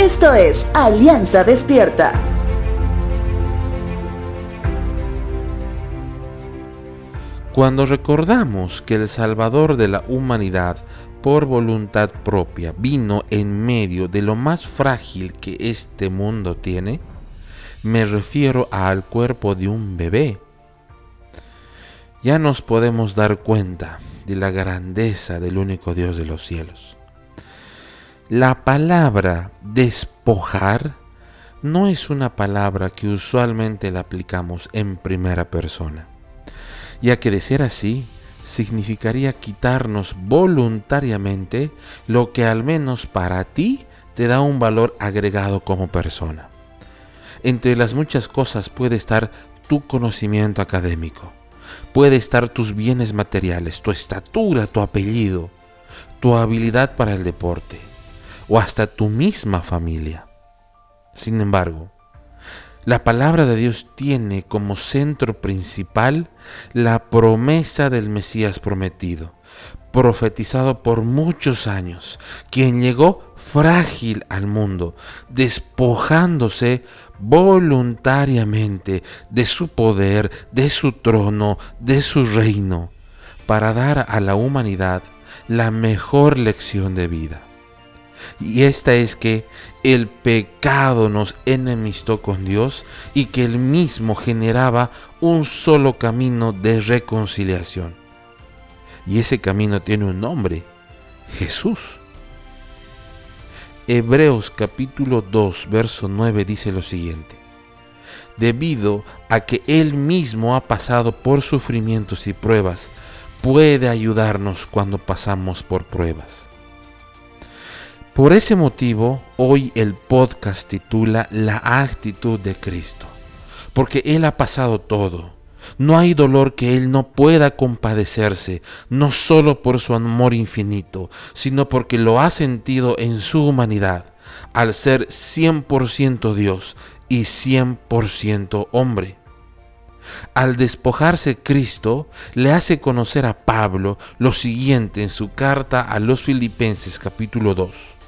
Esto es Alianza Despierta. Cuando recordamos que el Salvador de la humanidad por voluntad propia vino en medio de lo más frágil que este mundo tiene, me refiero al cuerpo de un bebé. Ya nos podemos dar cuenta de la grandeza del único Dios de los cielos. La palabra despojar no es una palabra que usualmente la aplicamos en primera persona, ya que de ser así, significaría quitarnos voluntariamente lo que al menos para ti te da un valor agregado como persona. Entre las muchas cosas puede estar tu conocimiento académico, puede estar tus bienes materiales, tu estatura, tu apellido, tu habilidad para el deporte o hasta tu misma familia. Sin embargo, la palabra de Dios tiene como centro principal la promesa del Mesías prometido, profetizado por muchos años, quien llegó frágil al mundo, despojándose voluntariamente de su poder, de su trono, de su reino, para dar a la humanidad la mejor lección de vida. Y esta es que el pecado nos enemistó con Dios y que él mismo generaba un solo camino de reconciliación. Y ese camino tiene un nombre, Jesús. Hebreos capítulo 2, verso 9 dice lo siguiente. Debido a que Él mismo ha pasado por sufrimientos y pruebas, puede ayudarnos cuando pasamos por pruebas. Por ese motivo, hoy el podcast titula La actitud de Cristo, porque Él ha pasado todo. No hay dolor que Él no pueda compadecerse, no solo por su amor infinito, sino porque lo ha sentido en su humanidad, al ser 100% Dios y 100% hombre. Al despojarse Cristo, le hace conocer a Pablo lo siguiente en su carta a los Filipenses capítulo 2.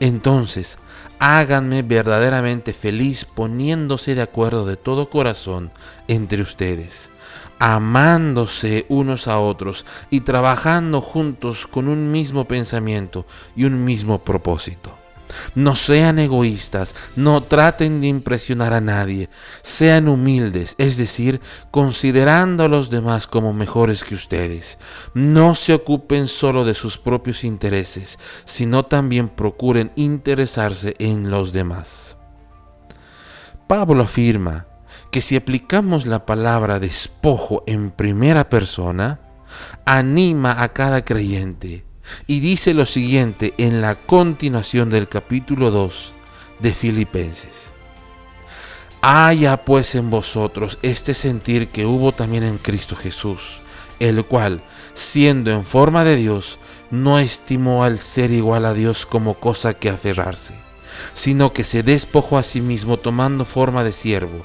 Entonces, háganme verdaderamente feliz poniéndose de acuerdo de todo corazón entre ustedes, amándose unos a otros y trabajando juntos con un mismo pensamiento y un mismo propósito. No sean egoístas, no traten de impresionar a nadie, sean humildes, es decir, considerando a los demás como mejores que ustedes. No se ocupen solo de sus propios intereses, sino también procuren interesarse en los demás. Pablo afirma que si aplicamos la palabra despojo en primera persona, anima a cada creyente y dice lo siguiente en la continuación del capítulo 2 de Filipenses. Haya pues en vosotros este sentir que hubo también en Cristo Jesús, el cual, siendo en forma de Dios, no estimó al ser igual a Dios como cosa que aferrarse, sino que se despojó a sí mismo tomando forma de siervo,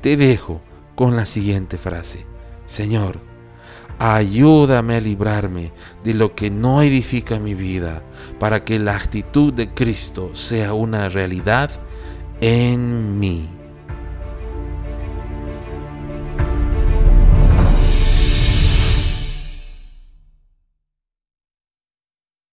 te dejo con la siguiente frase. Señor, ayúdame a librarme de lo que no edifica mi vida, para que la actitud de Cristo sea una realidad en mí.